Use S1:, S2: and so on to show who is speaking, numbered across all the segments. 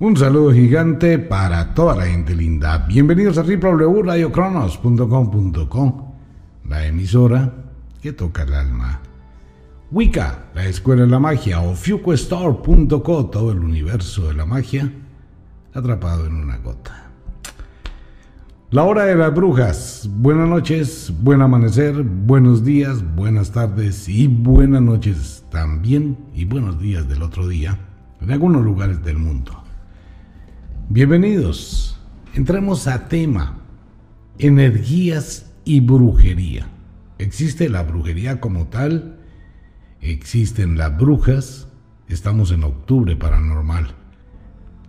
S1: Un saludo gigante para toda la gente linda. Bienvenidos a www.radiocronos.com.com, la emisora que toca el alma. Wicca, la escuela de la magia, o FuqueStore.co, todo el universo de la magia, atrapado en una gota. La hora de las brujas. Buenas noches, buen amanecer, buenos días, buenas tardes y buenas noches también y buenos días del otro día en algunos lugares del mundo. Bienvenidos. Entremos a tema. Energías y brujería. ¿Existe la brujería como tal? ¿Existen las brujas? Estamos en octubre paranormal.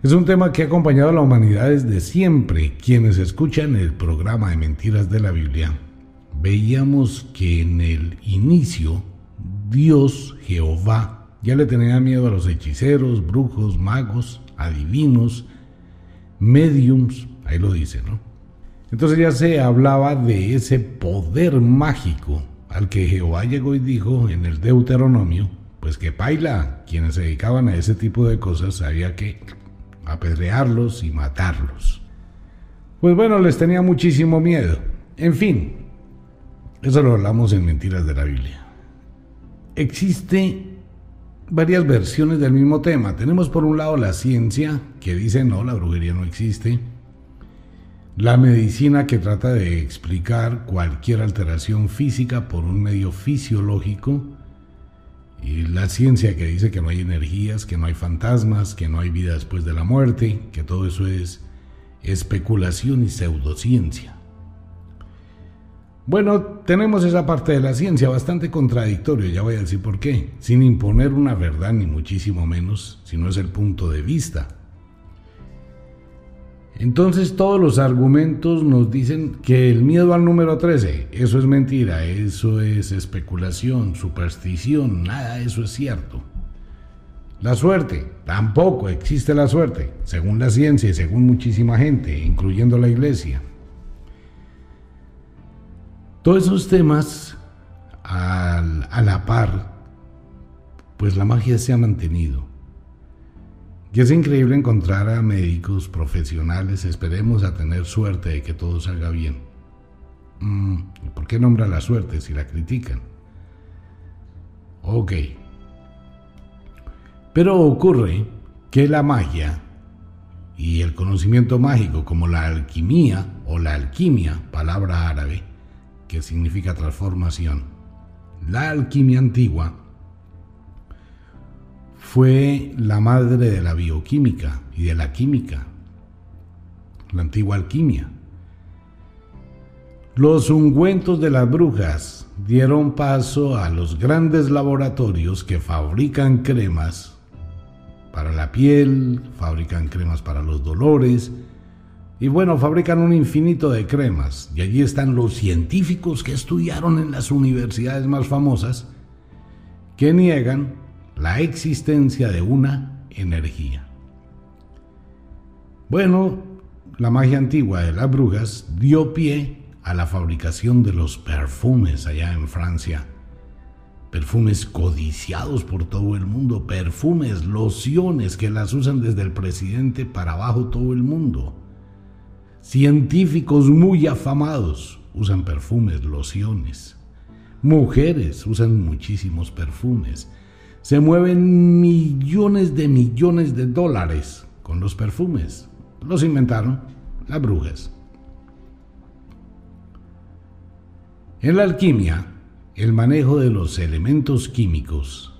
S1: Es un tema que ha acompañado a la humanidad desde siempre. Quienes escuchan el programa de Mentiras de la Biblia, veíamos que en el inicio Dios, Jehová, ya le tenía miedo a los hechiceros, brujos, magos, adivinos, mediums, ahí lo dice, ¿no? Entonces ya se hablaba de ese poder mágico al que Jehová llegó y dijo en el Deuteronomio, pues que Paila, quienes se dedicaban a ese tipo de cosas, había que apedrearlos y matarlos. Pues bueno, les tenía muchísimo miedo. En fin, eso lo hablamos en Mentiras de la Biblia. Existe varias versiones del mismo tema. Tenemos por un lado la ciencia, que dice no, la brujería no existe. La medicina que trata de explicar cualquier alteración física por un medio fisiológico. Y la ciencia que dice que no hay energías, que no hay fantasmas, que no hay vida después de la muerte, que todo eso es especulación y pseudociencia. Bueno, tenemos esa parte de la ciencia bastante contradictorio, ya voy a decir por qué, sin imponer una verdad ni muchísimo menos, sino es el punto de vista. Entonces todos los argumentos nos dicen que el miedo al número 13, eso es mentira, eso es especulación, superstición, nada eso es cierto. La suerte, tampoco existe la suerte, según la ciencia y según muchísima gente, incluyendo la iglesia. Todos esos temas a la par, pues la magia se ha mantenido. Y es increíble encontrar a médicos profesionales, esperemos a tener suerte de que todo salga bien. Mm, ¿Por qué nombra la suerte si la critican? Ok. Pero ocurre que la magia y el conocimiento mágico, como la alquimia o la alquimia, palabra árabe, que significa transformación. La alquimia antigua fue la madre de la bioquímica y de la química, la antigua alquimia. Los ungüentos de las brujas dieron paso a los grandes laboratorios que fabrican cremas para la piel, fabrican cremas para los dolores, y bueno, fabrican un infinito de cremas y allí están los científicos que estudiaron en las universidades más famosas que niegan la existencia de una energía. Bueno, la magia antigua de las brujas dio pie a la fabricación de los perfumes allá en Francia. Perfumes codiciados por todo el mundo, perfumes, lociones que las usan desde el presidente para abajo todo el mundo. Científicos muy afamados usan perfumes, lociones. Mujeres usan muchísimos perfumes. Se mueven millones de millones de dólares con los perfumes. Los inventaron las brujas. En la alquimia, el manejo de los elementos químicos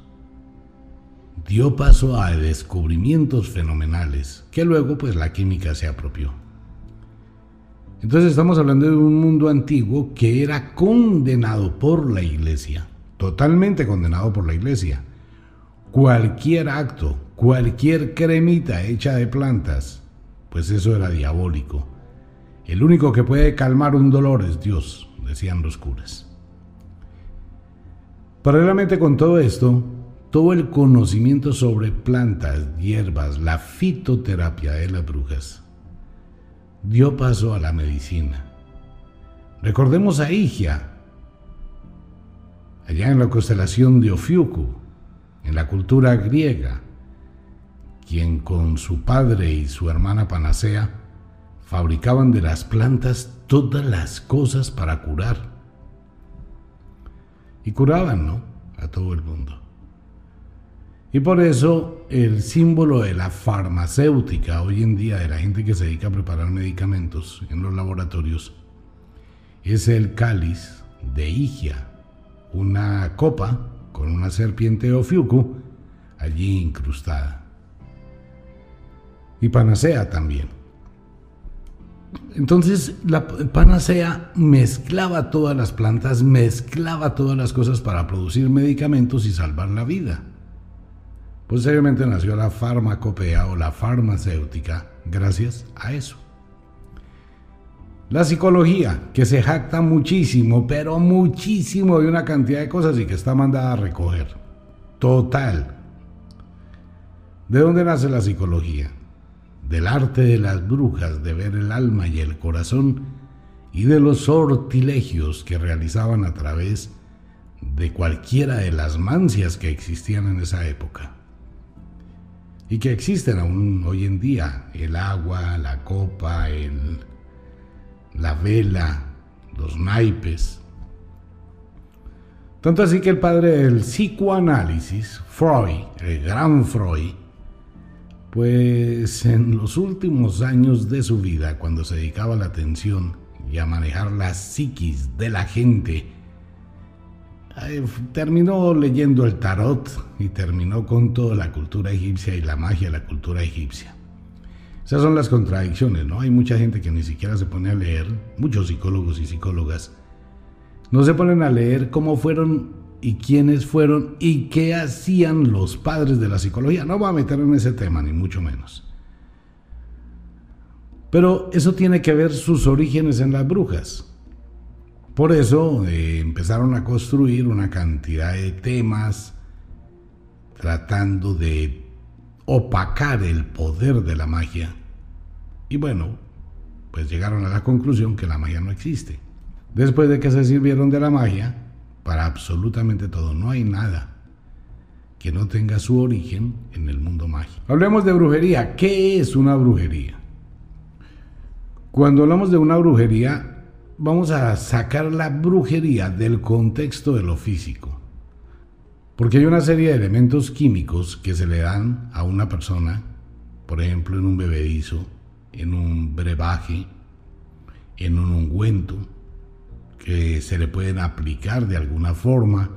S1: dio paso a descubrimientos fenomenales que luego pues la química se apropió. Entonces estamos hablando de un mundo antiguo que era condenado por la iglesia, totalmente condenado por la iglesia. Cualquier acto, cualquier cremita hecha de plantas, pues eso era diabólico. El único que puede calmar un dolor es Dios, decían los curas. Paralelamente con todo esto, todo el conocimiento sobre plantas, hierbas, la fitoterapia de las brujas, dio paso a la medicina. Recordemos a Igia, allá en la constelación de Ofiuku, en la cultura griega, quien con su padre y su hermana Panacea fabricaban de las plantas todas las cosas para curar. Y curaban, ¿no? A todo el mundo. Y por eso el símbolo de la farmacéutica hoy en día, de la gente que se dedica a preparar medicamentos en los laboratorios, es el cáliz de Igia, una copa con una serpiente Ofiuku allí incrustada. Y panacea también. Entonces la panacea mezclaba todas las plantas, mezclaba todas las cosas para producir medicamentos y salvar la vida. Posteriormente nació la farmacopea o la farmacéutica gracias a eso. La psicología, que se jacta muchísimo, pero muchísimo de una cantidad de cosas y que está mandada a recoger. Total. ¿De dónde nace la psicología? Del arte de las brujas de ver el alma y el corazón y de los sortilegios que realizaban a través de cualquiera de las mancias que existían en esa época y que existen aún hoy en día, el agua, la copa, el la vela, los naipes. Tanto así que el padre del psicoanálisis, Freud, el gran Freud, pues en los últimos años de su vida, cuando se dedicaba la atención y a manejar la psiquis de la gente, terminó leyendo el tarot y terminó con toda la cultura egipcia y la magia de la cultura egipcia. Esas son las contradicciones, ¿no? Hay mucha gente que ni siquiera se pone a leer, muchos psicólogos y psicólogas, no se ponen a leer cómo fueron y quiénes fueron y qué hacían los padres de la psicología. No voy a meter en ese tema, ni mucho menos. Pero eso tiene que ver sus orígenes en las brujas. Por eso eh, empezaron a construir una cantidad de temas tratando de opacar el poder de la magia. Y bueno, pues llegaron a la conclusión que la magia no existe. Después de que se sirvieron de la magia, para absolutamente todo, no hay nada que no tenga su origen en el mundo mágico. Hablemos de brujería. ¿Qué es una brujería? Cuando hablamos de una brujería, vamos a sacar la brujería del contexto de lo físico. Porque hay una serie de elementos químicos que se le dan a una persona, por ejemplo, en un bebedizo, en un brebaje, en un ungüento, que se le pueden aplicar de alguna forma.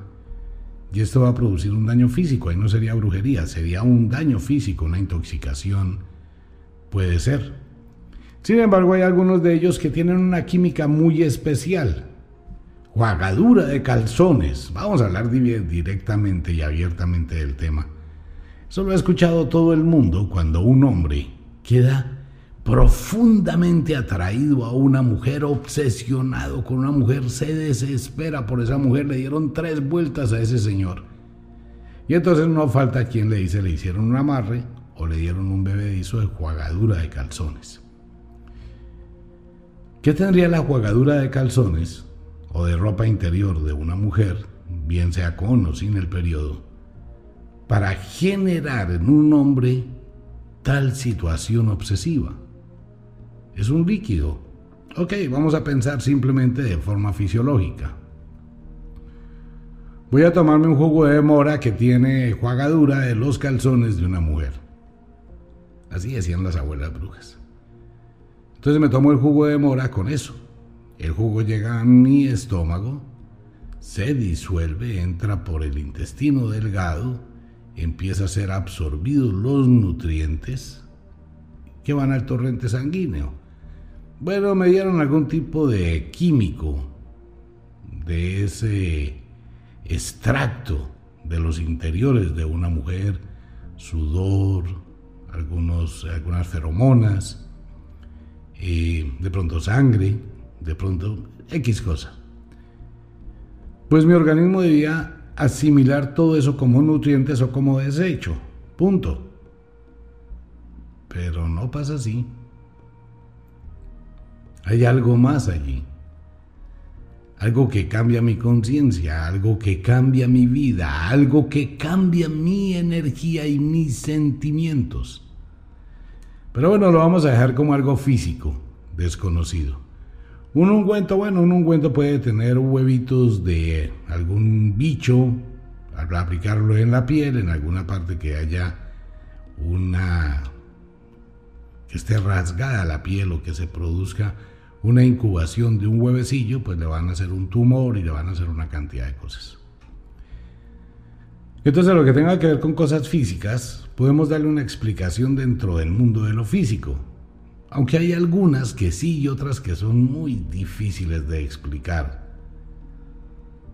S1: Y esto va a producir un daño físico, ahí no sería brujería, sería un daño físico, una intoxicación, puede ser. Sin embargo, hay algunos de ellos que tienen una química muy especial, Juagadura de calzones. Vamos a hablar directamente y abiertamente del tema. Eso lo ha escuchado todo el mundo cuando un hombre queda profundamente atraído a una mujer, obsesionado con una mujer, se desespera por esa mujer, le dieron tres vueltas a ese señor. Y entonces no falta quien le dice, le hicieron un amarre o le dieron un bebedizo de juagadura de calzones. ¿Qué tendría la juagadura de calzones o de ropa interior de una mujer, bien sea con o sin el periodo, para generar en un hombre tal situación obsesiva. Es un líquido. Ok, vamos a pensar simplemente de forma fisiológica. Voy a tomarme un jugo de mora que tiene jugadura de los calzones de una mujer. Así decían las abuelas brujas. Entonces me tomo el jugo de mora con eso. El jugo llega a mi estómago, se disuelve, entra por el intestino delgado, empieza a ser absorbidos los nutrientes que van al torrente sanguíneo. Bueno, me dieron algún tipo de químico de ese extracto de los interiores de una mujer, sudor, algunas feromonas, eh, de pronto sangre, de pronto X cosa. Pues mi organismo debía asimilar todo eso como nutrientes o como desecho. Punto. Pero no pasa así. Hay algo más allí. algo que cambia mi conciencia, algo que cambia mi vida, algo que cambia mi energía y mis sentimientos. Pero bueno, lo vamos a dejar como algo físico, desconocido. Un ungüento, bueno, un ungüento puede tener huevitos de algún bicho, al aplicarlo en la piel, en alguna parte que haya una que esté rasgada la piel o que se produzca una incubación de un huevecillo, pues le van a hacer un tumor y le van a hacer una cantidad de cosas. Entonces, lo que tenga que ver con cosas físicas, podemos darle una explicación dentro del mundo de lo físico. Aunque hay algunas que sí y otras que son muy difíciles de explicar.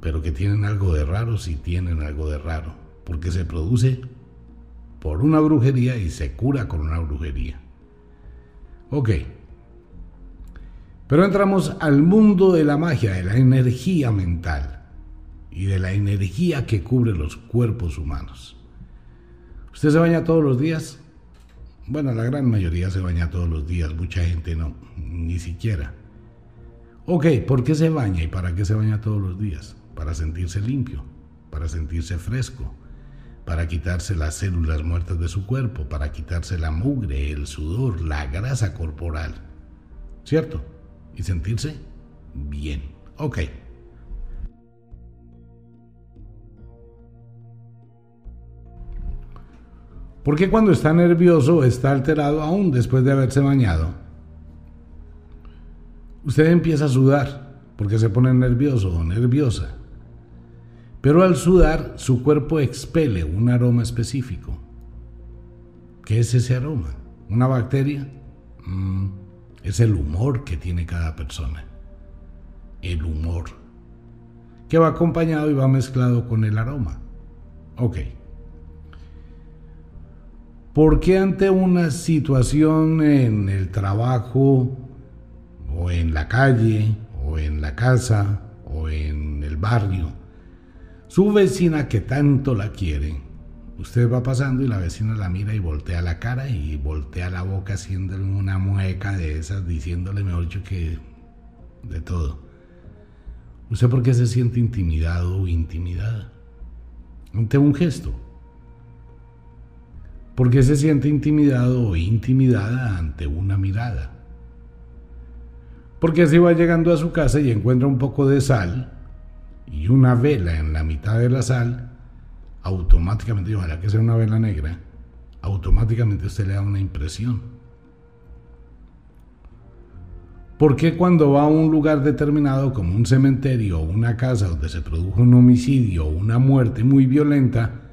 S1: Pero que tienen algo de raro, sí tienen algo de raro. Porque se produce por una brujería y se cura con una brujería. Ok. Pero entramos al mundo de la magia, de la energía mental y de la energía que cubre los cuerpos humanos. ¿Usted se baña todos los días? Bueno, la gran mayoría se baña todos los días, mucha gente no, ni siquiera. Ok, ¿por qué se baña y para qué se baña todos los días? Para sentirse limpio, para sentirse fresco, para quitarse las células muertas de su cuerpo, para quitarse la mugre, el sudor, la grasa corporal. ¿Cierto? y sentirse bien. Ok. Porque cuando está nervioso está alterado aún después de haberse bañado, usted empieza a sudar porque se pone nervioso o nerviosa. Pero al sudar, su cuerpo expele un aroma específico. ¿Qué es ese aroma? ¿Una bacteria? Mm, es el humor que tiene cada persona. El humor. Que va acompañado y va mezclado con el aroma. Ok. ¿Por qué ante una situación en el trabajo o en la calle o en la casa o en el barrio, su vecina que tanto la quiere, Usted va pasando y la vecina la mira y voltea la cara y voltea la boca haciéndole una mueca de esas, diciéndole, mejor dicho, que de todo. ¿Usted por qué se siente intimidado o intimidada? Ante un gesto. ¿Por qué se siente intimidado o intimidada ante una mirada? Porque si va llegando a su casa y encuentra un poco de sal y una vela en la mitad de la sal automáticamente, ojalá que sea una vela negra, automáticamente usted le da una impresión. ¿Por qué cuando va a un lugar determinado como un cementerio o una casa donde se produjo un homicidio o una muerte muy violenta,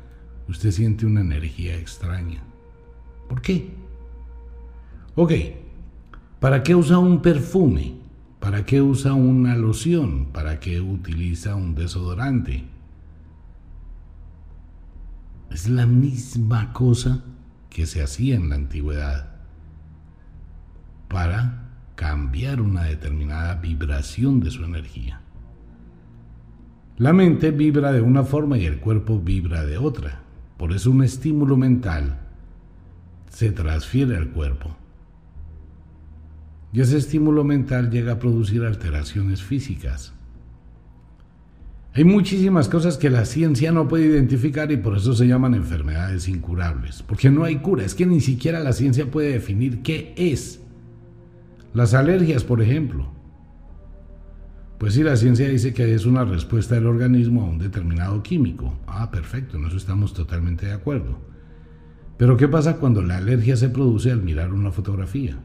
S1: usted siente una energía extraña? ¿Por qué? Ok, ¿para qué usa un perfume? ¿Para qué usa una loción? ¿Para qué utiliza un desodorante? Es la misma cosa que se hacía en la antigüedad para cambiar una determinada vibración de su energía. La mente vibra de una forma y el cuerpo vibra de otra. Por eso un estímulo mental se transfiere al cuerpo. Y ese estímulo mental llega a producir alteraciones físicas. Hay muchísimas cosas que la ciencia no puede identificar y por eso se llaman enfermedades incurables, porque no hay cura, es que ni siquiera la ciencia puede definir qué es. Las alergias, por ejemplo. Pues sí, la ciencia dice que es una respuesta del organismo a un determinado químico. Ah, perfecto, en eso estamos totalmente de acuerdo. Pero ¿qué pasa cuando la alergia se produce al mirar una fotografía?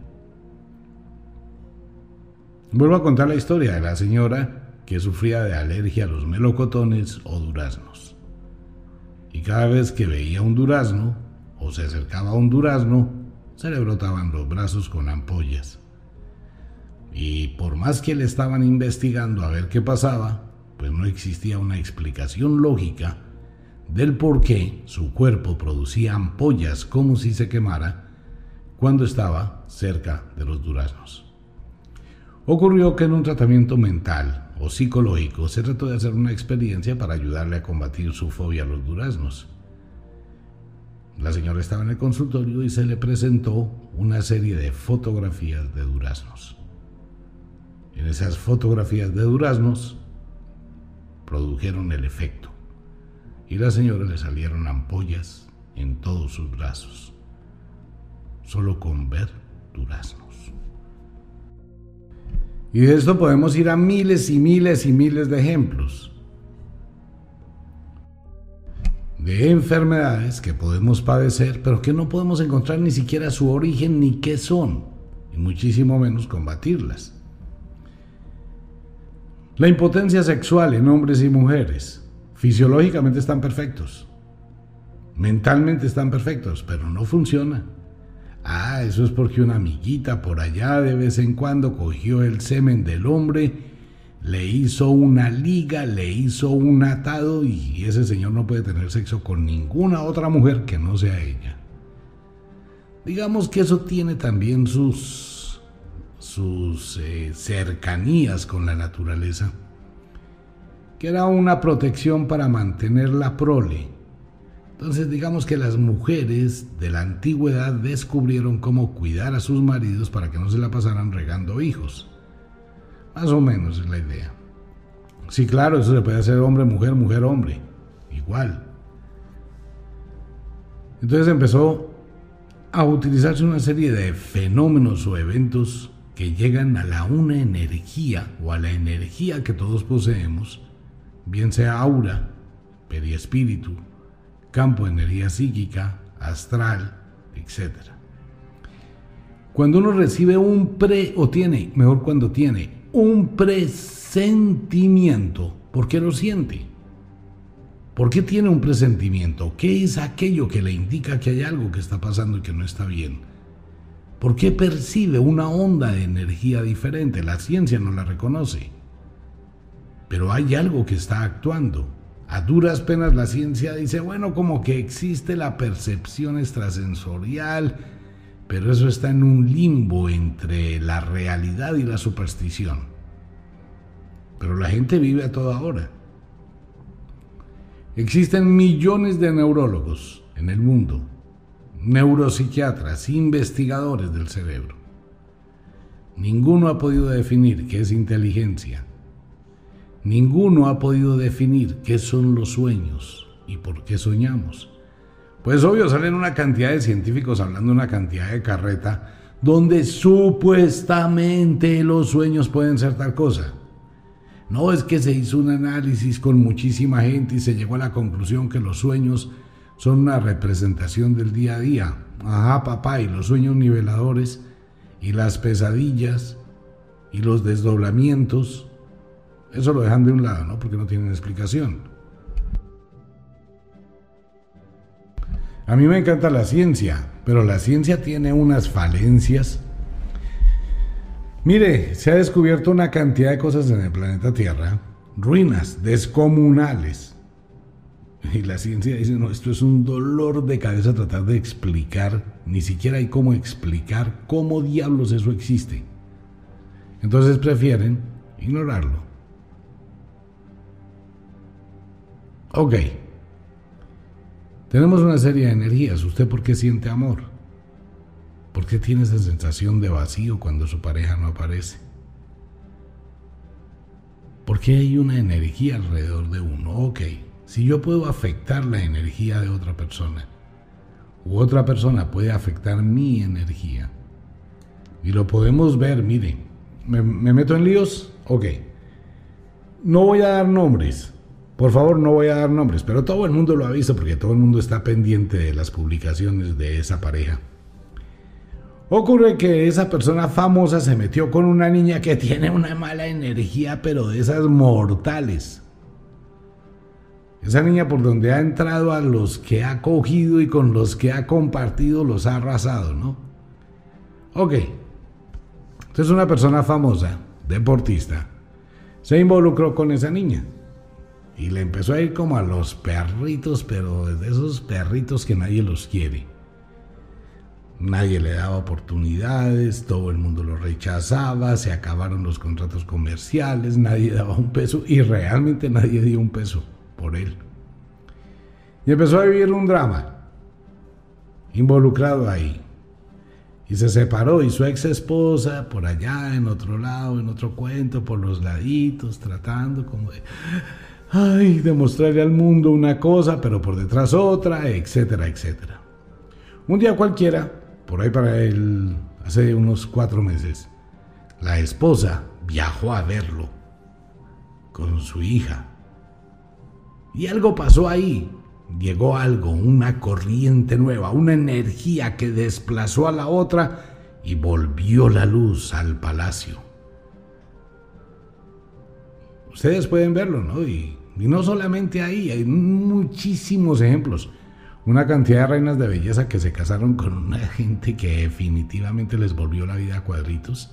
S1: Vuelvo a contar la historia de la señora que sufría de alergia a los melocotones o duraznos. Y cada vez que veía un durazno o se acercaba a un durazno, se le brotaban los brazos con ampollas. Y por más que le estaban investigando a ver qué pasaba, pues no existía una explicación lógica del por qué su cuerpo producía ampollas como si se quemara cuando estaba cerca de los duraznos. Ocurrió que en un tratamiento mental o psicológico, se trató de hacer una experiencia para ayudarle a combatir su fobia a los duraznos. La señora estaba en el consultorio y se le presentó una serie de fotografías de duraznos. En esas fotografías de duraznos produjeron el efecto. Y a la señora le salieron ampollas en todos sus brazos, solo con ver duraznos. Y de esto podemos ir a miles y miles y miles de ejemplos de enfermedades que podemos padecer, pero que no podemos encontrar ni siquiera su origen ni qué son, y muchísimo menos combatirlas. La impotencia sexual en hombres y mujeres fisiológicamente están perfectos, mentalmente están perfectos, pero no funciona. Ah, eso es porque una amiguita por allá de vez en cuando cogió el semen del hombre, le hizo una liga, le hizo un atado y ese señor no puede tener sexo con ninguna otra mujer que no sea ella. Digamos que eso tiene también sus sus eh, cercanías con la naturaleza, que era una protección para mantener la prole. Entonces digamos que las mujeres de la antigüedad descubrieron cómo cuidar a sus maridos para que no se la pasaran regando hijos. Más o menos es la idea. Sí, claro, eso se puede hacer hombre, mujer, mujer, hombre. Igual. Entonces empezó a utilizarse una serie de fenómenos o eventos que llegan a la una energía o a la energía que todos poseemos, bien sea aura, periespíritu, campo de energía psíquica, astral, etc. Cuando uno recibe un pre, o tiene, mejor cuando tiene, un presentimiento, ¿por qué lo siente? ¿Por qué tiene un presentimiento? ¿Qué es aquello que le indica que hay algo que está pasando y que no está bien? ¿Por qué percibe una onda de energía diferente? La ciencia no la reconoce. Pero hay algo que está actuando. A duras penas la ciencia dice, bueno, como que existe la percepción extrasensorial, pero eso está en un limbo entre la realidad y la superstición. Pero la gente vive a toda hora. Existen millones de neurólogos en el mundo neuropsiquiatras, investigadores del cerebro. Ninguno ha podido definir qué es inteligencia. Ninguno ha podido definir qué son los sueños y por qué soñamos. Pues obvio salen una cantidad de científicos hablando una cantidad de carreta donde supuestamente los sueños pueden ser tal cosa. No es que se hizo un análisis con muchísima gente y se llegó a la conclusión que los sueños son una representación del día a día. Ajá, papá, y los sueños niveladores, y las pesadillas, y los desdoblamientos, eso lo dejan de un lado, ¿no? Porque no tienen explicación. A mí me encanta la ciencia, pero la ciencia tiene unas falencias. Mire, se ha descubierto una cantidad de cosas en el planeta Tierra, ruinas descomunales y la ciencia dice, no, esto es un dolor de cabeza tratar de explicar, ni siquiera hay cómo explicar cómo diablos eso existe. Entonces prefieren ignorarlo. Ok. Tenemos una serie de energías. ¿Usted por qué siente amor? ¿Por qué tiene esa sensación de vacío cuando su pareja no aparece? ¿Por qué hay una energía alrededor de uno? Ok si yo puedo afectar la energía de otra persona, u otra persona puede afectar mi energía, y lo podemos ver, mire, ¿me, meto en líos? Ok. No voy a dar nombres, por favor no voy a dar nombres, pero todo el mundo lo ha visto porque todo el mundo está pendiente de las publicaciones de esa pareja. Ocurre que esa persona famosa se metió con una niña que tiene una mala energía, pero de esas mortales. Esa niña por donde ha entrado a los que ha cogido y con los que ha compartido los ha arrasado, ¿no? Ok. Entonces una persona famosa, deportista, se involucró con esa niña. Y le empezó a ir como a los perritos, pero de esos perritos que nadie los quiere. Nadie le daba oportunidades, todo el mundo lo rechazaba, se acabaron los contratos comerciales, nadie daba un peso y realmente nadie dio un peso por él. Y empezó a vivir un drama involucrado ahí. Y se separó y su ex esposa por allá, en otro lado, en otro cuento, por los laditos, tratando como de ay, demostrarle al mundo una cosa, pero por detrás otra, etcétera, etcétera. Un día cualquiera, por ahí para él, hace unos cuatro meses, la esposa viajó a verlo con su hija. Y algo pasó ahí. Llegó algo, una corriente nueva, una energía que desplazó a la otra y volvió la luz al palacio. Ustedes pueden verlo, ¿no? Y, no solamente ahí, hay muchísimos ejemplos. Una cantidad de reinas de belleza que se casaron con una gente que definitivamente les volvió la vida a cuadritos.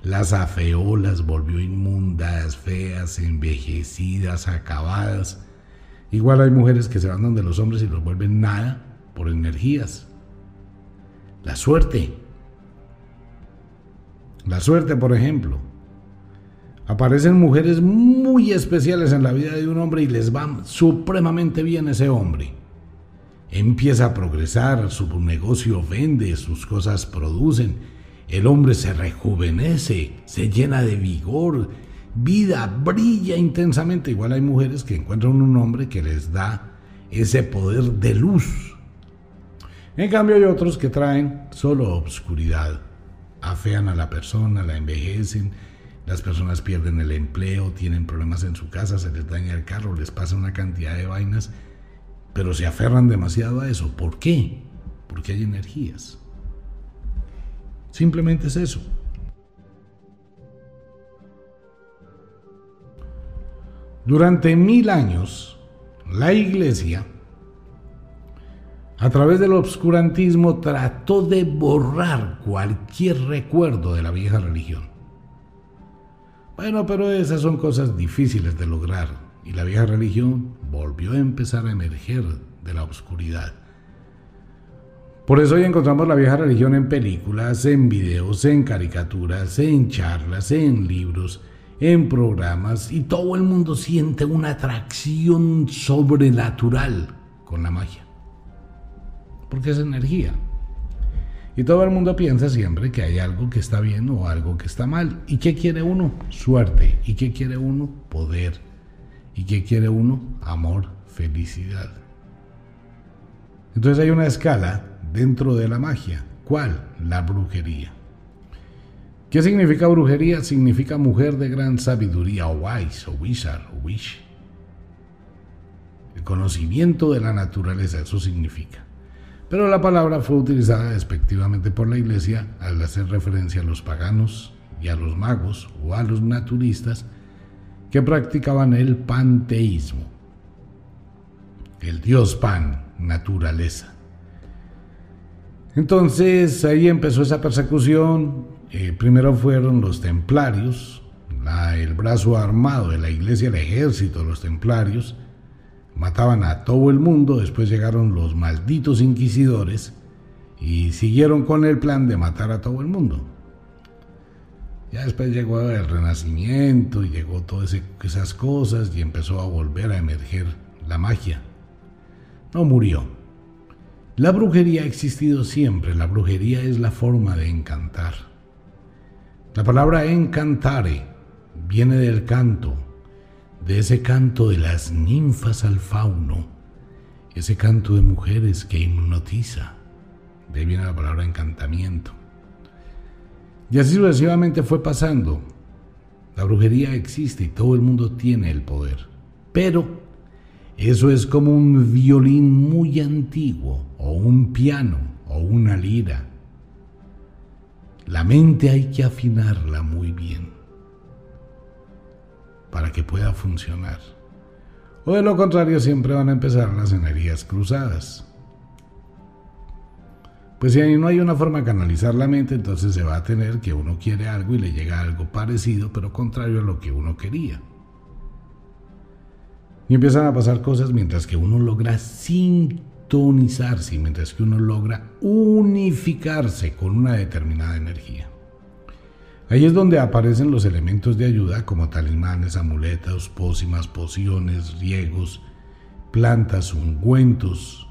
S1: Las afeó, las volvió inmundas, feas, envejecidas, acabadas. Igual hay mujeres que se van donde los hombres y los vuelven nada por energías. La suerte. La suerte, por ejemplo. Aparecen mujeres muy especiales en la vida de un hombre y les va supremamente bien ese hombre. Empieza a progresar, su negocio vende, sus cosas producen, el hombre se rejuvenece, se llena de vigor, vida, brilla intensamente. Igual hay mujeres que encuentran un hombre que les da ese poder de luz. En cambio hay otros que traen solo obscuridad, afean a la persona, la envejecen, las personas pierden el empleo, tienen problemas en su casa, se les daña el carro, les pasa una cantidad de vainas, pero se aferran demasiado a eso. ¿Por qué? Porque hay energías. Simplemente es eso. Durante mil años, la iglesia, a través del obscurantismo, trató de borrar cualquier recuerdo de la vieja religión. Bueno, pero esas son cosas difíciles de lograr y la vieja religión volvió a empezar a emerger de la oscuridad. Por eso hoy encontramos la vieja religión en películas, en videos, en caricaturas, en charlas, en libros, en programas y todo el mundo siente una atracción sobrenatural con la magia. Porque es energía. Y todo el mundo piensa siempre que hay algo que está bien o algo que está mal. ¿Y qué quiere uno? Suerte. ¿Y qué quiere uno? Poder. ¿Y qué quiere uno? Amor, felicidad. Entonces hay una escala dentro de la magia. ¿Cuál? La brujería. ¿Qué significa brujería? Significa mujer de gran sabiduría o wise o wizard o wish. El conocimiento de la naturaleza, eso significa pero la palabra fue utilizada despectivamente por la Iglesia al hacer referencia a los paganos y a los magos o a los naturistas que practicaban el panteísmo, el dios pan, naturaleza. Entonces ahí empezó esa persecución, eh, primero fueron los templarios, el brazo armado de la iglesia, el ejército los templarios, mataban a todo el mundo, después llegaron los malditos inquisidores y siguieron con el plan de matar a todo el mundo. Ya después llegó el renacimiento y llegó todas esas cosas y empezó a volver a emerger la magia. No murió. La brujería ha existido siempre, la brujería es la forma de encantar. La palabra encantare viene del canto, de ese canto de las ninfas al fauno, ese canto de mujeres que hipnotiza. De ahí viene la palabra encantamiento. Y así sucesivamente fue pasando. La brujería existe y todo el mundo tiene el poder. Pero eso es como un violín muy antiguo, o un piano, o una lira. La mente hay que afinarla muy bien para que pueda funcionar. O de lo contrario siempre van a empezar las energías cruzadas. Pues si ahí no hay una forma de canalizar la mente, entonces se va a tener que uno quiere algo y le llega algo parecido, pero contrario a lo que uno quería. Y empiezan a pasar cosas mientras que uno logra sintonizarse, mientras que uno logra unificarse con una determinada energía. Ahí es donde aparecen los elementos de ayuda como talismanes, amuletos, pócimas, pociones, riegos, plantas, ungüentos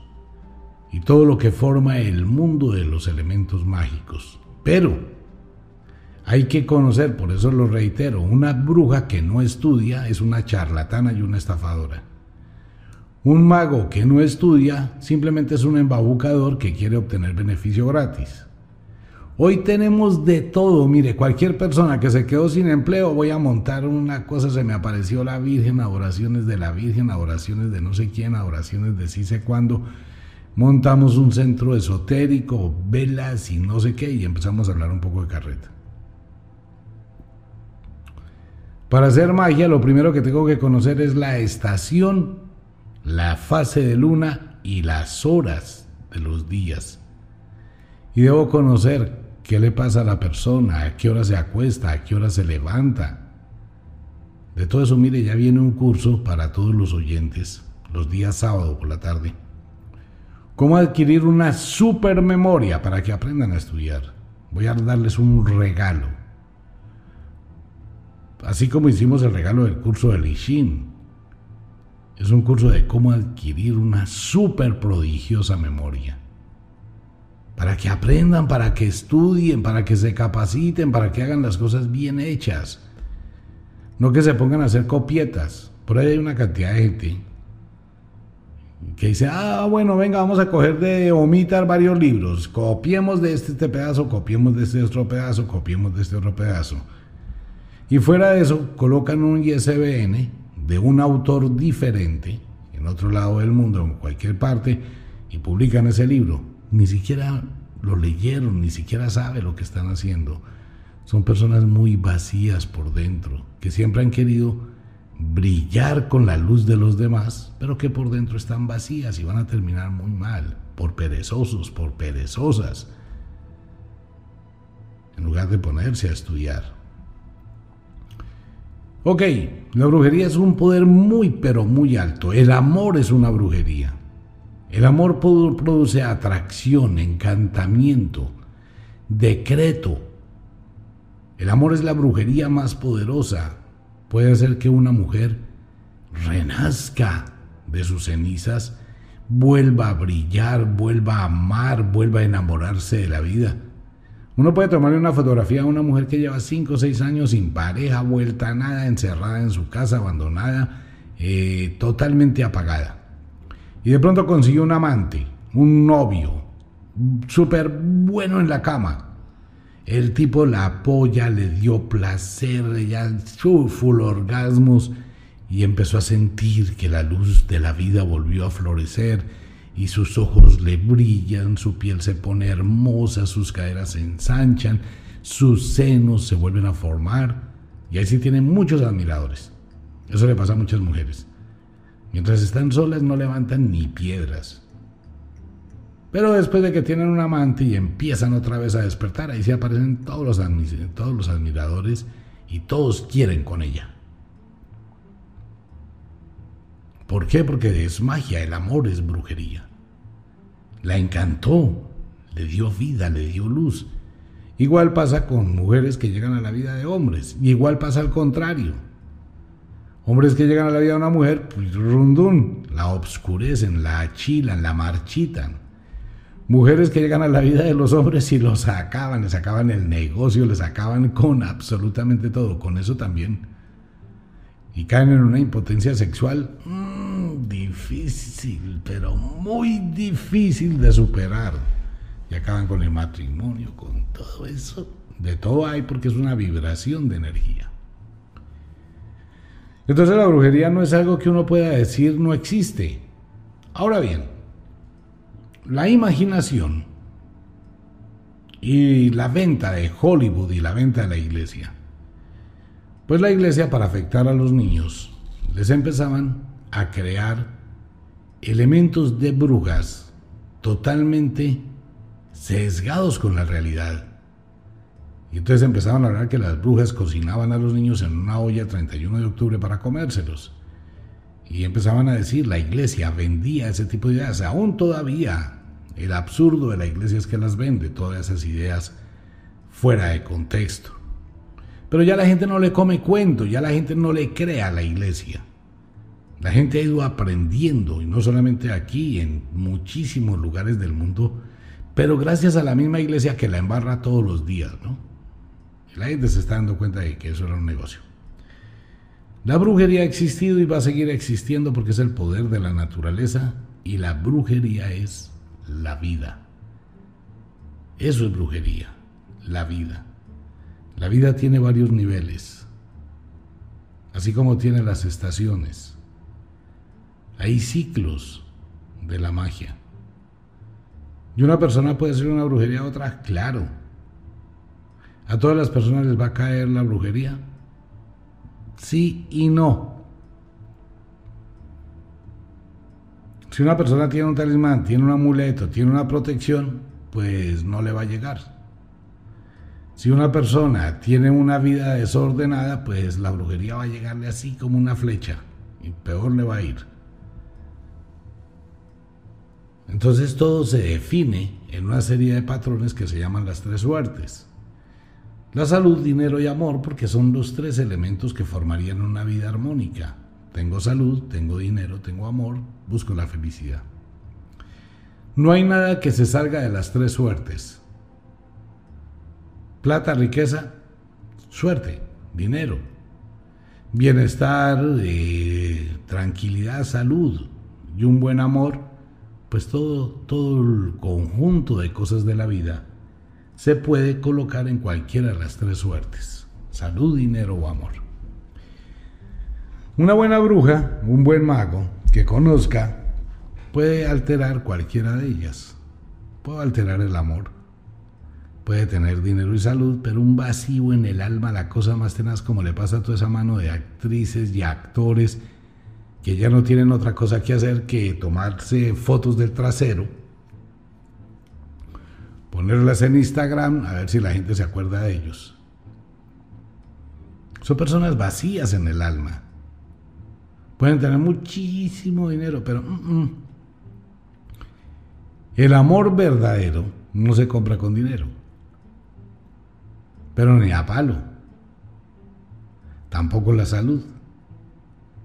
S1: y todo lo que forma el mundo de los elementos mágicos. Pero Hay que conocer, por eso lo reitero, una bruja que no estudia es una charlatana y una estafadora. Un mago que no estudia simplemente es un embabucador que quiere obtener beneficio gratis. Hoy tenemos de todo, mire, cualquier persona que se quedó sin empleo, voy a montar una cosa, se me apareció la Virgen, oraciones de la Virgen, oraciones de no sé quién, oraciones de sí sé cuándo. Montamos un centro esotérico, velas y no sé qué, y empezamos a hablar un poco de carreta. Para hacer magia, lo primero que tengo que conocer es la estación la fase de luna y las horas de los días. Y debo conocer qué le pasa a la persona, a qué hora se acuesta, a qué hora se levanta. De todo eso, mire, ya viene un curso para todos los oyentes, los días sábado por la tarde. Cómo adquirir una super memoria para que aprendan a estudiar. Voy a darles un regalo. Así como hicimos el regalo del curso de Lishin, es un curso de cómo adquirir una súper prodigiosa memoria. Para que aprendan, para que estudien, para que se capaciten, para que hagan las cosas bien hechas. No que se pongan a hacer copietas. Por ahí hay una cantidad de gente que dice, ah, bueno, venga, vamos a coger de omitar varios libros. Copiemos de este, este pedazo, copiemos de este otro pedazo, copiemos de este otro pedazo. Y fuera de eso, colocan un ISBN de un autor diferente en otro lado del mundo, en cualquier parte, y publican ese libro. Ni siquiera lo leyeron, ni siquiera sabe lo que están haciendo. Son personas muy vacías por dentro, que siempre han querido brillar con la luz de los demás, pero que por dentro están vacías y van a terminar muy mal, por perezosos, por perezosas, en lugar de ponerse a estudiar. Ok, la brujería es un poder muy pero muy alto. El amor es una brujería. El amor produce atracción, encantamiento, decreto. El amor es la brujería más poderosa. Puede hacer que una mujer renazca de sus cenizas, vuelva a brillar, vuelva a amar, vuelva a enamorarse de la vida. Uno puede tomarle una fotografía a una mujer que lleva 5 o 6 años sin pareja, vuelta a nada, encerrada en su casa, abandonada, eh, totalmente apagada. Y de pronto consiguió un amante, un novio, súper bueno en la cama. El tipo la apoya, le dio placer, ya full orgasmos y empezó a sentir que la luz de la vida volvió a florecer y sus ojos le brillan, su piel se pone hermosa, sus caderas se ensanchan, sus senos se vuelven a formar y ahí sí tienen muchos admiradores. Eso le pasa a muchas mujeres. Mientras están solas no levantan ni piedras. Pero después de que tienen un amante y empiezan otra vez a despertar, ahí sí aparecen todos los, todos los admiradores y todos quieren con ella. ¿Por qué? Porque es magia, el amor es brujería. La encantó, le dio vida, le dio luz. Igual pasa con mujeres que llegan a la vida de hombres. igual pasa al contrario. Hombres que llegan a la vida de una mujer, pues rundún, la obscurecen, la achilan, la marchitan. Mujeres que llegan a la vida de los hombres y los acaban, les acaban el negocio, les acaban con absolutamente todo. Con eso también y caen en una impotencia sexual difícil, pero muy difícil de superar. Y acaban con el matrimonio, con todo eso. De todo hay porque es una vibración de energía. Entonces la brujería no es algo que uno pueda decir no existe. Ahora bien, la imaginación y la venta de Hollywood y la venta de la iglesia pues la iglesia para afectar a los niños les empezaban a crear elementos de brujas totalmente sesgados con la realidad. Y entonces empezaban a hablar que las brujas cocinaban a los niños en una olla 31 de octubre para comérselos. Y empezaban a decir, la iglesia vendía ese tipo de ideas. Aún todavía, el absurdo de la iglesia es que las vende, todas esas ideas fuera de contexto. Pero ya la gente no le come cuento, ya la gente no le cree a la iglesia. La gente ha ido aprendiendo, y no solamente aquí, en muchísimos lugares del mundo, pero gracias a la misma iglesia que la embarra todos los días, ¿no? la gente se está dando cuenta de que eso era un negocio. La brujería ha existido y va a seguir existiendo porque es el poder de la naturaleza y la brujería es la vida. Eso es brujería, la vida. La vida tiene varios niveles, así como tiene las estaciones. Hay ciclos de la magia. ¿Y una persona puede ser una brujería a otra? Claro. ¿A todas las personas les va a caer la brujería? Sí y no. Si una persona tiene un talismán, tiene un amuleto, tiene una protección, pues no le va a llegar. Si una persona tiene una vida desordenada, pues la brujería va a llegarle así como una flecha y peor le va a ir. Entonces todo se define en una serie de patrones que se llaman las tres suertes. La salud, dinero y amor, porque son los tres elementos que formarían una vida armónica. Tengo salud, tengo dinero, tengo amor, busco la felicidad. No hay nada que se salga de las tres suertes. Plata, riqueza, suerte, dinero. Bienestar, eh, tranquilidad, salud y un buen amor, pues todo, todo el conjunto de cosas de la vida se puede colocar en cualquiera de las tres suertes, salud, dinero o amor. Una buena bruja, un buen mago que conozca, puede alterar cualquiera de ellas. Puede alterar el amor, puede tener dinero y salud, pero un vacío en el alma, la cosa más tenaz como le pasa a toda esa mano de actrices y actores que ya no tienen otra cosa que hacer que tomarse fotos del trasero ponerlas en Instagram a ver si la gente se acuerda de ellos. Son personas vacías en el alma. Pueden tener muchísimo dinero, pero mm, mm. el amor verdadero no se compra con dinero. Pero ni a palo. Tampoco la salud.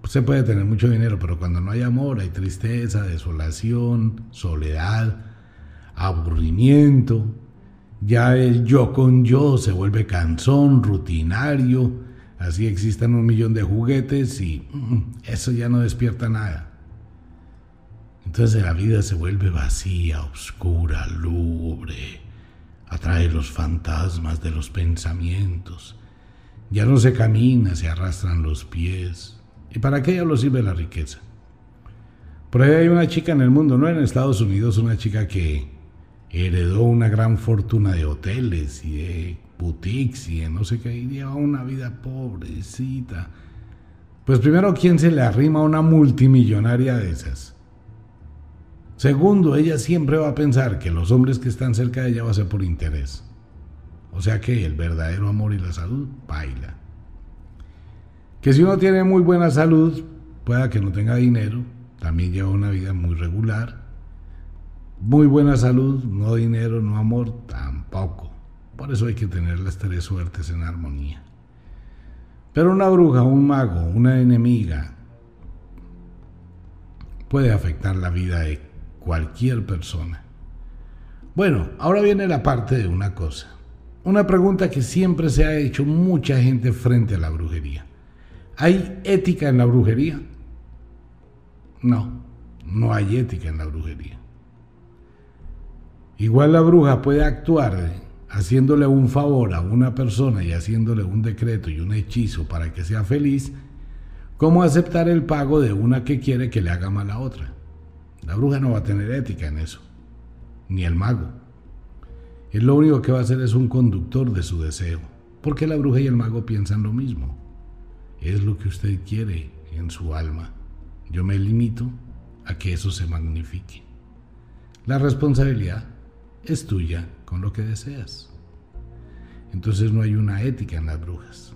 S1: Se puede tener mucho dinero, pero cuando no hay amor hay tristeza, desolación, soledad, aburrimiento, ya el yo con yo se vuelve cansón, rutinario, así existan un millón de juguetes y mm, eso ya no despierta nada. Entonces la vida se vuelve vacía, oscura, lúgubre, atrae los fantasmas de los pensamientos. Ya no se camina, se arrastran los pies. ¿Y para qué lo sirve la riqueza? Por ahí hay una chica en el mundo, no en Estados Unidos, una chica que heredó una gran fortuna de hoteles y de boutiques y de no sé qué, y lleva una vida pobrecita. Pues primero, ¿quién se le arrima a una multimillonaria de esas? Segundo, ella siempre va a pensar que los hombres que están cerca de ella va a ser por interés. O sea que el verdadero amor y la salud baila. Que si uno tiene muy buena salud, pueda que no tenga dinero, también lleva una vida muy regular muy buena salud, no dinero, no amor, tampoco. Por eso hay que tener las tres suertes en armonía. Pero una bruja, un mago, una enemiga puede afectar la vida de cualquier persona. Bueno, ahora viene la parte de una cosa. Una pregunta que siempre se ha hecho mucha gente frente a la brujería. ¿Hay ética en la brujería? No, no hay ética en la brujería. Igual la bruja puede actuar haciéndole un favor a una persona y haciéndole un decreto y un hechizo para que sea feliz, como aceptar el pago de una que quiere que le haga mal a otra. La bruja no va a tener ética en eso, ni el mago. Él lo único que va a hacer es un conductor de su deseo, porque la bruja y el mago piensan lo mismo. Es lo que usted quiere en su alma. Yo me limito a que eso se magnifique. La responsabilidad es tuya con lo que deseas. Entonces no hay una ética en las brujas.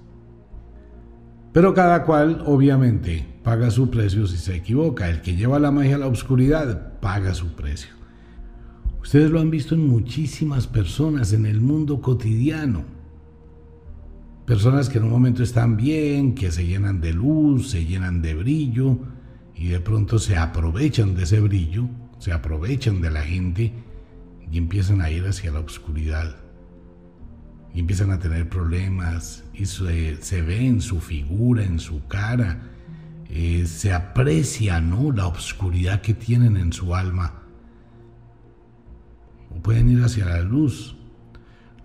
S1: Pero cada cual, obviamente, paga su precio si se equivoca. El que lleva la magia a la oscuridad paga su precio. Ustedes lo han visto en muchísimas personas en el mundo cotidiano. Personas que en un momento están bien, que se llenan de luz, se llenan de brillo y de pronto se aprovechan de ese brillo, se aprovechan de la gente y empiezan a ir hacia la oscuridad. y empiezan a tener problemas y se, ve en su figura, en su cara, eh, se aprecia ¿no? la oscuridad que tienen en su alma. O pueden ir hacia la luz.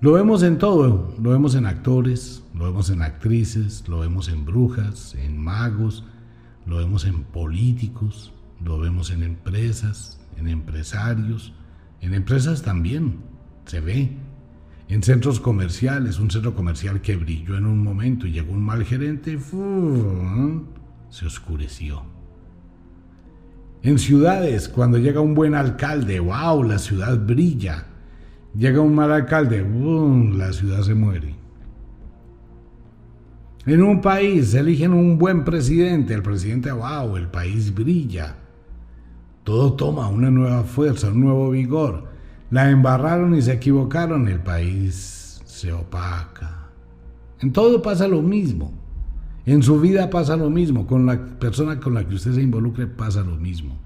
S1: Lo vemos en todo, lo vemos en actores, lo vemos en actrices, lo vemos en brujas, en magos, lo vemos en políticos, lo vemos en empresas, en empresarios, en empresas también se ve. En centros comerciales, un centro comercial que brilló en un momento y llegó un mal gerente, se oscureció. En ciudades, cuando llega un buen alcalde, wow, la ciudad brilla. Llega un mal alcalde, la ciudad se muere. En un país eligen un buen presidente, el presidente, wow, el país brilla. Todo toma una nueva fuerza, un nuevo vigor. La embarraron y se equivocaron, el país se opaca. En todo pasa lo mismo. En su vida pasa lo mismo. Con la persona con la que usted se involucre pasa lo mismo.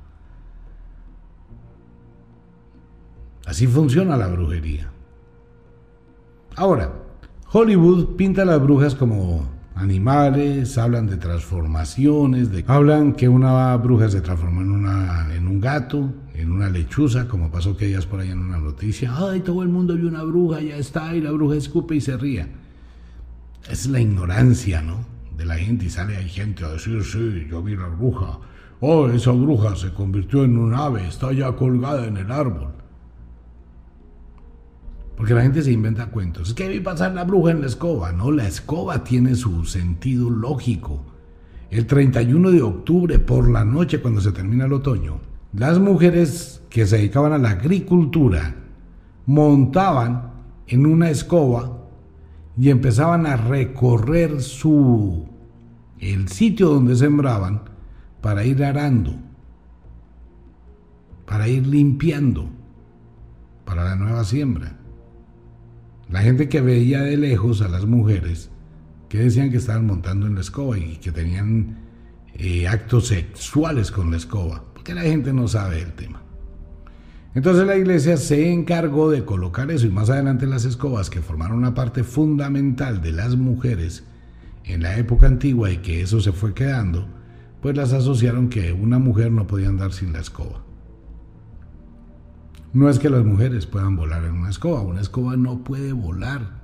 S1: Así funciona la brujería. Ahora, Hollywood pinta a las brujas como animales, hablan de transformaciones, de, hablan que una bruja se transformó en, una, en un gato, en una lechuza, como pasó que ellas por ahí en una noticia. Ay, todo el mundo vio una bruja, ya está, y la bruja escupe y se ría. Es la ignorancia, ¿no? De la gente y sale ahí gente a decir, sí, yo vi la bruja. Oh, esa bruja se convirtió en un ave, está ya colgada en el árbol. Porque la gente se inventa cuentos. Es que vi pasar la bruja en la escoba. No, la escoba tiene su sentido lógico. El 31 de octubre por la noche, cuando se termina el otoño, las mujeres que se dedicaban a la agricultura montaban en una escoba y empezaban a recorrer su el sitio donde sembraban para ir arando, para ir limpiando para la nueva siembra. La gente que veía de lejos a las mujeres que decían que estaban montando en la escoba y que tenían eh, actos sexuales con la escoba, porque la gente no sabe el tema. Entonces la iglesia se encargó de colocar eso y más adelante las escobas que formaron una parte fundamental de las mujeres en la época antigua y que eso se fue quedando, pues las asociaron que una mujer no podía andar sin la escoba. No es que las mujeres puedan volar en una escoba, una escoba no puede volar.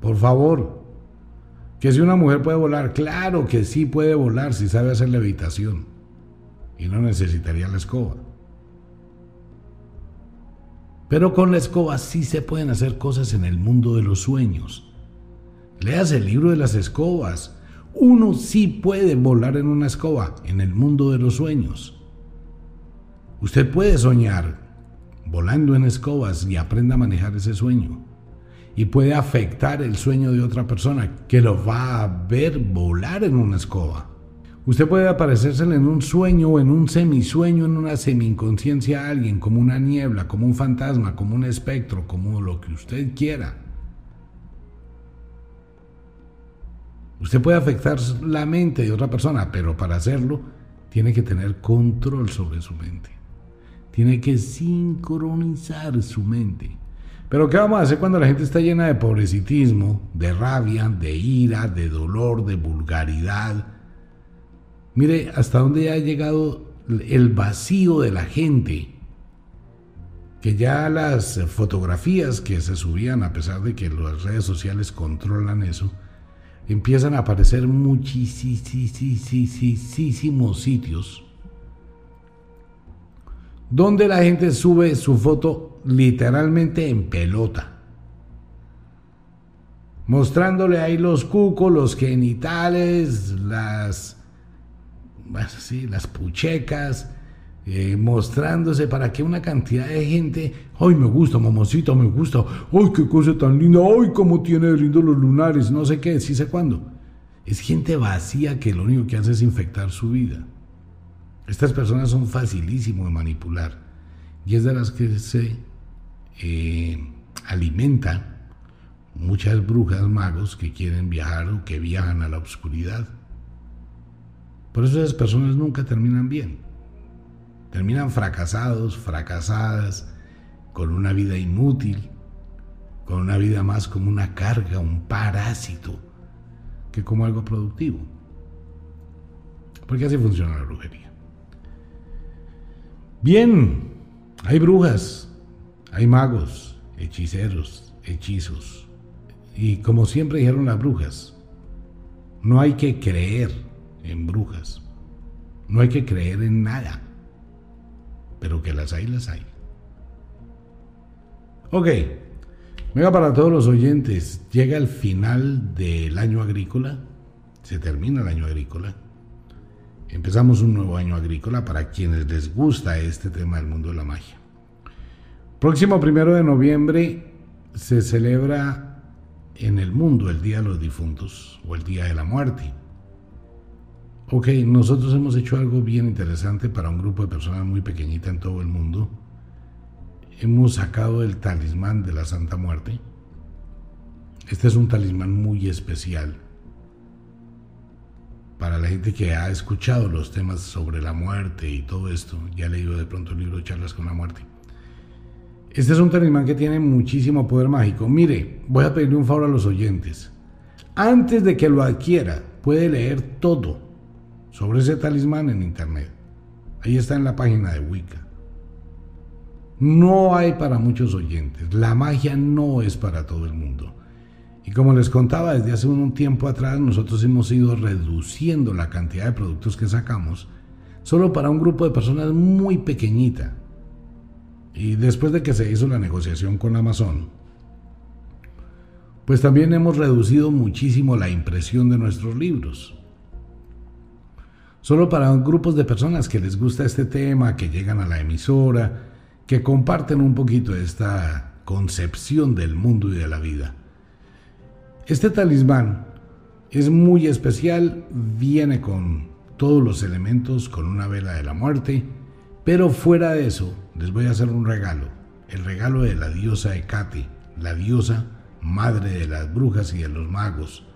S1: Por favor, que si una mujer puede volar, claro que sí puede volar si sabe hacer levitación y no necesitaría la escoba. Pero con la escoba sí se pueden hacer cosas en el mundo de los sueños. Leas el libro de las escobas. Uno sí puede volar en una escoba en el mundo de los sueños. Usted puede soñar volando en escobas y aprenda a manejar ese sueño. Y puede afectar el sueño de otra persona que lo va a ver volar en una escoba. Usted puede aparecérsele en un sueño o en un semisueño, en una semi-inconsciencia a alguien, como una niebla, como un fantasma, como un espectro, como lo que usted quiera. Usted puede afectar la mente de otra persona, pero para hacerlo tiene que tener control sobre su mente. Tiene que sincronizar su mente. Pero ¿qué vamos a hacer cuando la gente está llena de pobrecitismo, de rabia, de ira, de dolor, de vulgaridad? Mire hasta dónde ha llegado el vacío de la gente. Que ya las fotografías que se subían, a pesar de que las redes sociales controlan eso, empiezan a aparecer muchísimos sitios donde la gente sube su foto literalmente en pelota, mostrándole ahí los cucos, los genitales, las, las puchecas, eh, mostrándose para que una cantidad de gente, ay me gusta, mamacita, me gusta, ay qué cosa tan linda, ay cómo tiene lindos los lunares, no sé qué, sí sé cuándo. Es gente vacía que lo único que hace es infectar su vida. Estas personas son facilísimos de manipular y es de las que se eh, alimentan muchas brujas magos que quieren viajar o que viajan a la oscuridad. Por eso esas personas nunca terminan bien. Terminan fracasados, fracasadas, con una vida inútil, con una vida más como una carga, un parásito, que como algo productivo. Porque así funciona la brujería. Bien, hay brujas, hay magos, hechiceros, hechizos. Y como siempre dijeron las brujas, no hay que creer en brujas. No hay que creer en nada. Pero que las hay, las hay. Ok, venga para todos los oyentes. Llega el final del año agrícola. Se termina el año agrícola. Empezamos un nuevo año agrícola para quienes les gusta este tema del mundo de la magia. Próximo primero de noviembre se celebra en el mundo el Día de los Difuntos o el Día de la Muerte. Ok, nosotros hemos hecho algo bien interesante para un grupo de personas muy pequeñita en todo el mundo. Hemos sacado el talismán de la Santa Muerte. Este es un talismán muy especial para la gente que ha escuchado los temas sobre la muerte y todo esto. Ya he leído de pronto el libro Charlas con la Muerte. Este es un talismán que tiene muchísimo poder mágico. Mire, voy a pedirle un favor a los oyentes. Antes de que lo adquiera, puede leer todo sobre ese talismán en internet. Ahí está en la página de Wicca. No hay para muchos oyentes. La magia no es para todo el mundo. Y como les contaba, desde hace un tiempo atrás nosotros hemos ido reduciendo la cantidad de productos que sacamos solo para un grupo de personas muy pequeñita. Y después de que se hizo la negociación con Amazon, pues también hemos reducido muchísimo la impresión de nuestros libros solo para grupos de personas que les gusta este tema, que llegan a la emisora, que comparten un poquito esta concepción del mundo y de la vida. Este talismán es muy especial, viene con todos los elementos, con una vela de la muerte, pero fuera de eso les voy a hacer un regalo, el regalo de la diosa Hecate, la diosa madre de las brujas y de los magos,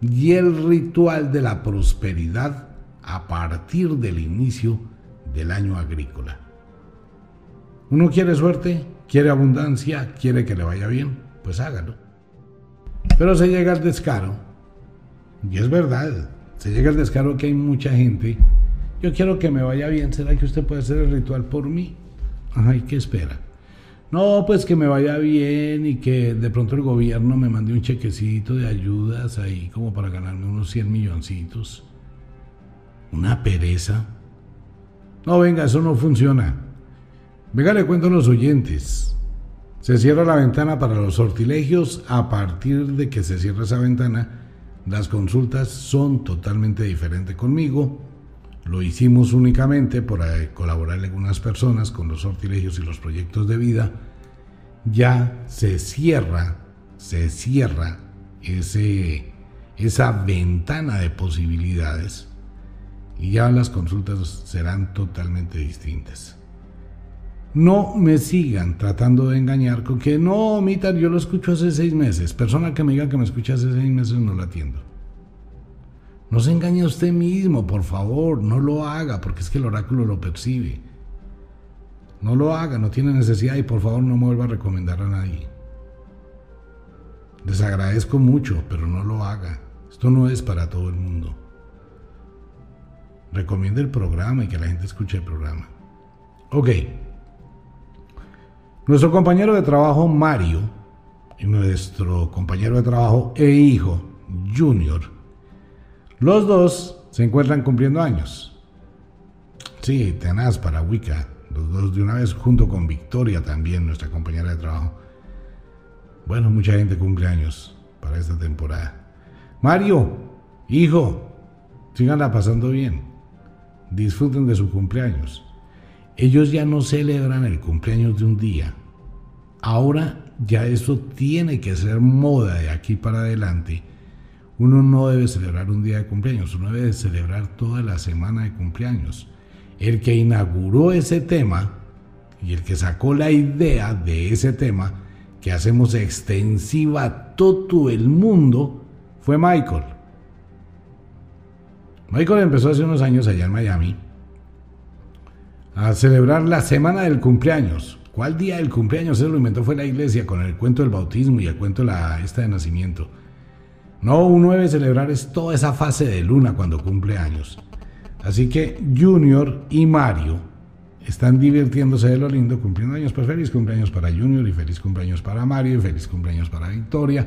S1: y el ritual de la prosperidad a partir del inicio del año agrícola. Uno quiere suerte, quiere abundancia, quiere que le vaya bien, pues hágalo. Pero se llega al descaro, y es verdad, se llega al descaro que hay mucha gente, yo quiero que me vaya bien, ¿será que usted puede hacer el ritual por mí? Ay, ¿qué espera? No, pues que me vaya bien y que de pronto el gobierno me mande un chequecito de ayudas ahí como para ganarme unos 100 milloncitos. Una pereza. No, venga, eso no funciona. Venga, le cuento a los oyentes. Se cierra la ventana para los sortilegios. A partir de que se cierra esa ventana, las consultas son totalmente diferentes conmigo. Lo hicimos únicamente por colaborar algunas personas con los sortilegios y los proyectos de vida. Ya se cierra, se cierra ese, esa ventana de posibilidades y ya las consultas serán totalmente distintas. No me sigan tratando de engañar con que no, Mita, yo lo escucho hace seis meses. Persona que me diga que me escucha hace seis meses no la atiendo. No se engañe a usted mismo, por favor, no lo haga, porque es que el oráculo lo percibe. No lo haga, no tiene necesidad y por favor no me vuelva a recomendar a nadie. Les agradezco mucho, pero no lo haga. Esto no es para todo el mundo recomiende el programa y que la gente escuche el programa. Ok. Nuestro compañero de trabajo Mario y nuestro compañero de trabajo e hijo Junior, los dos se encuentran cumpliendo años. Sí, tenaz para Wicca, los dos de una vez junto con Victoria también, nuestra compañera de trabajo. Bueno, mucha gente cumple años para esta temporada. Mario, hijo, síganla pasando bien disfruten de su cumpleaños. Ellos ya no celebran el cumpleaños de un día. Ahora ya eso tiene que ser moda de aquí para adelante. Uno no debe celebrar un día de cumpleaños, uno debe celebrar toda la semana de cumpleaños. El que inauguró ese tema y el que sacó la idea de ese tema que hacemos extensiva a todo el mundo fue Michael. Michael empezó hace unos años allá en Miami a celebrar la semana del cumpleaños. ¿Cuál día del cumpleaños? Eso lo inventó fue la iglesia con el cuento del bautismo y el cuento de la esta de nacimiento. No, uno debe celebrar es toda esa fase de luna cuando cumple años. Así que Junior y Mario están divirtiéndose de lo lindo cumpliendo años. Pues feliz cumpleaños para Junior y feliz cumpleaños para Mario y feliz cumpleaños para Victoria.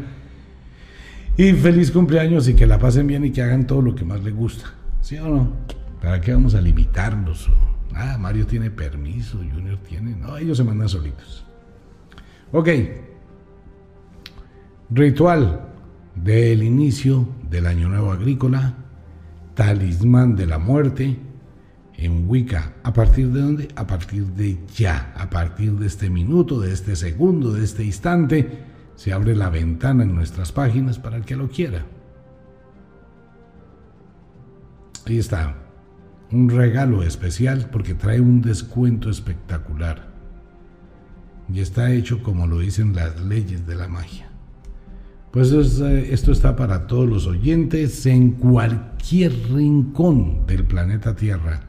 S1: Y feliz cumpleaños y que la pasen bien y que hagan todo lo que más les gusta. ¿Sí o no? ¿Para qué vamos a limitarlos? Ah, Mario tiene permiso, Junior tiene. No, ellos se mandan solitos. Ok. Ritual del inicio del Año Nuevo Agrícola. Talismán de la Muerte. En Wicca. ¿A partir de dónde? A partir de ya. A partir de este minuto, de este segundo, de este instante. Se abre la ventana en nuestras páginas para el que lo quiera. Ahí está un regalo especial porque trae un descuento espectacular. Y está hecho como lo dicen las leyes de la magia. Pues eh, esto está para todos los oyentes en cualquier rincón del planeta Tierra,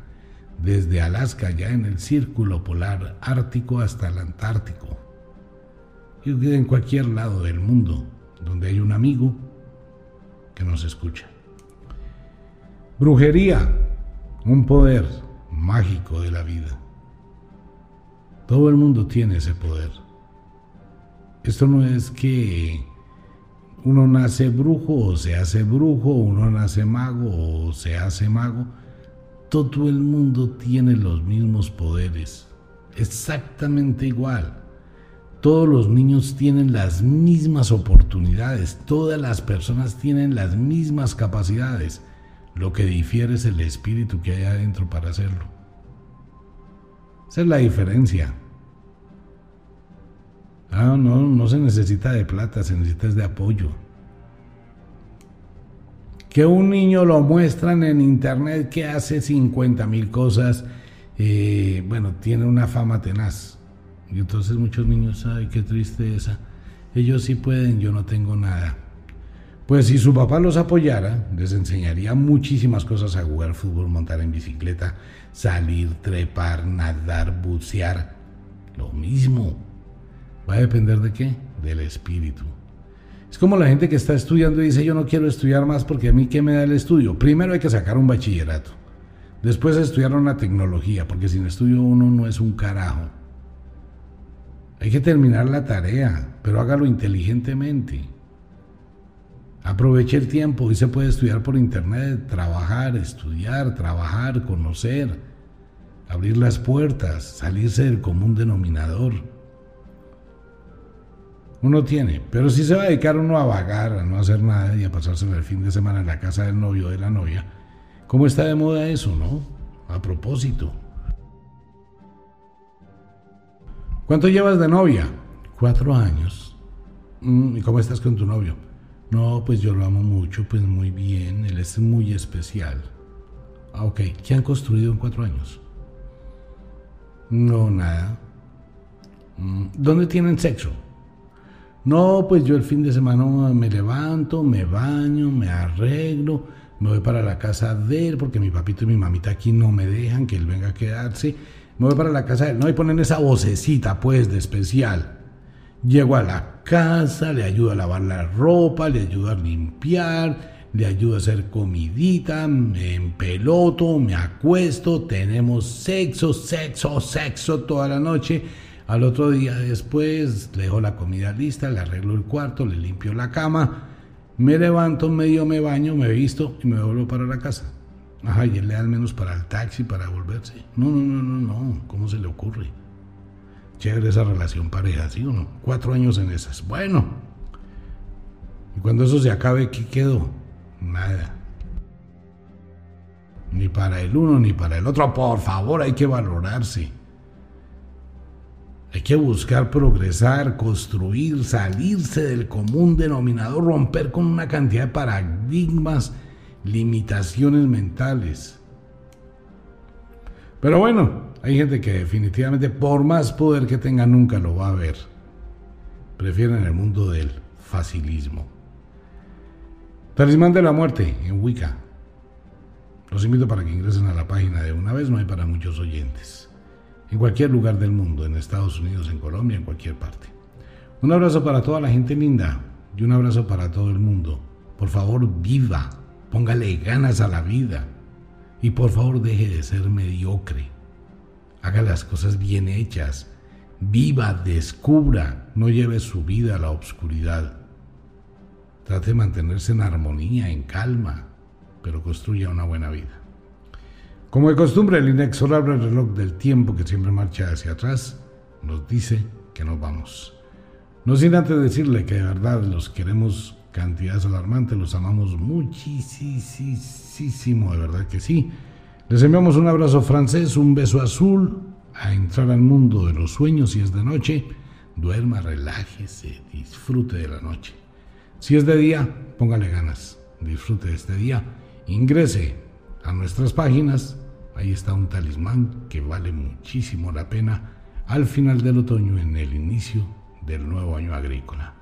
S1: desde Alaska ya en el círculo polar ártico hasta el Antártico. Y en cualquier lado del mundo donde hay un amigo que nos escucha. Brujería, un poder mágico de la vida. Todo el mundo tiene ese poder. Esto no es que uno nace brujo o se hace brujo, uno nace mago o se hace mago. Todo el mundo tiene los mismos poderes, exactamente igual. Todos los niños tienen las mismas oportunidades, todas las personas tienen las mismas capacidades. Lo que difiere es el espíritu que hay adentro para hacerlo. Esa es la diferencia. Ah, no, no se necesita de plata, se necesita de apoyo. Que un niño lo muestran en internet que hace 50 mil cosas, eh, bueno, tiene una fama tenaz. Y entonces muchos niños, ay, qué tristeza. Ellos sí pueden, yo no tengo nada. Pues si su papá los apoyara, les enseñaría muchísimas cosas a jugar fútbol, montar en bicicleta, salir, trepar, nadar, bucear. Lo mismo. ¿Va a depender de qué? Del espíritu. Es como la gente que está estudiando y dice yo no quiero estudiar más porque a mí qué me da el estudio. Primero hay que sacar un bachillerato. Después estudiar una tecnología, porque sin estudio uno no es un carajo. Hay que terminar la tarea, pero hágalo inteligentemente. Aproveche el tiempo, y se puede estudiar por internet, trabajar, estudiar, trabajar, conocer, abrir las puertas, salirse del común denominador. Uno tiene, pero si se va a dedicar uno a vagar, a no hacer nada y a pasarse el fin de semana en la casa del novio o de la novia, ¿cómo está de moda eso, no? A propósito. ¿Cuánto llevas de novia? Cuatro años. Mm, ¿Y cómo estás con tu novio? No, pues yo lo amo mucho, pues muy bien, él es muy especial. Ah, ok, ¿qué han construido en cuatro años? No, nada. Mm, ¿Dónde tienen sexo? No, pues yo el fin de semana me levanto, me baño, me arreglo, me voy para la casa de él, porque mi papito y mi mamita aquí no me dejan que él venga a quedarse. Me voy para la casa de él, no, y ponen esa vocecita, pues, de especial. Llego a la casa, le ayudo a lavar la ropa, le ayudo a limpiar, le ayudo a hacer comidita, me empeloto, me acuesto, tenemos sexo, sexo, sexo toda la noche. Al otro día después le dejo la comida lista, le arreglo el cuarto, le limpio la cama, me levanto, medio me baño, me visto y me vuelvo para la casa. Ajá, y él le da al menos para el taxi, para volverse. No, no, no, no, no, ¿cómo se le ocurre? Chévere esa relación pareja, ¿sí o no? Cuatro años en esas. Bueno. Y cuando eso se acabe, ¿qué quedó? Nada. Ni para el uno ni para el otro. Por favor, hay que valorarse. Hay que buscar progresar, construir, salirse del común denominador, romper con una cantidad de paradigmas, limitaciones mentales. Pero bueno, hay gente que definitivamente, por más poder que tenga, nunca lo va a ver. Prefieren el mundo del facilismo. Talismán de la muerte en Wicca. Los invito para que ingresen a la página de una vez, no hay para muchos oyentes. en cualquier lugar del mundo, en Estados Unidos, en Colombia, en cualquier parte. Un abrazo para toda la gente linda y un abrazo para todo el mundo. Por favor, viva, póngale ganas a la vida y por favor deje de ser mediocre. Haga las cosas bien hechas. Viva, descubra, no lleve su vida a la oscuridad. Trate de mantenerse en armonía, en calma, pero construya una buena vida. Como de costumbre, el inexorable reloj del tiempo que siempre marcha hacia atrás nos dice que nos vamos. No sin antes decirle que de verdad los queremos cantidades alarmantes, los amamos muchísimo, de verdad que sí. Les enviamos un abrazo francés, un beso azul, a entrar al mundo de los sueños si es de noche. Duerma, relájese, disfrute de la noche. Si es de día, póngale ganas, disfrute de este día. Ingrese a nuestras páginas, ahí está un talismán que vale muchísimo la pena al final del otoño, en el inicio del nuevo año agrícola.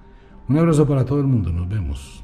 S1: Un abrazo para todo el mundo, nos vemos.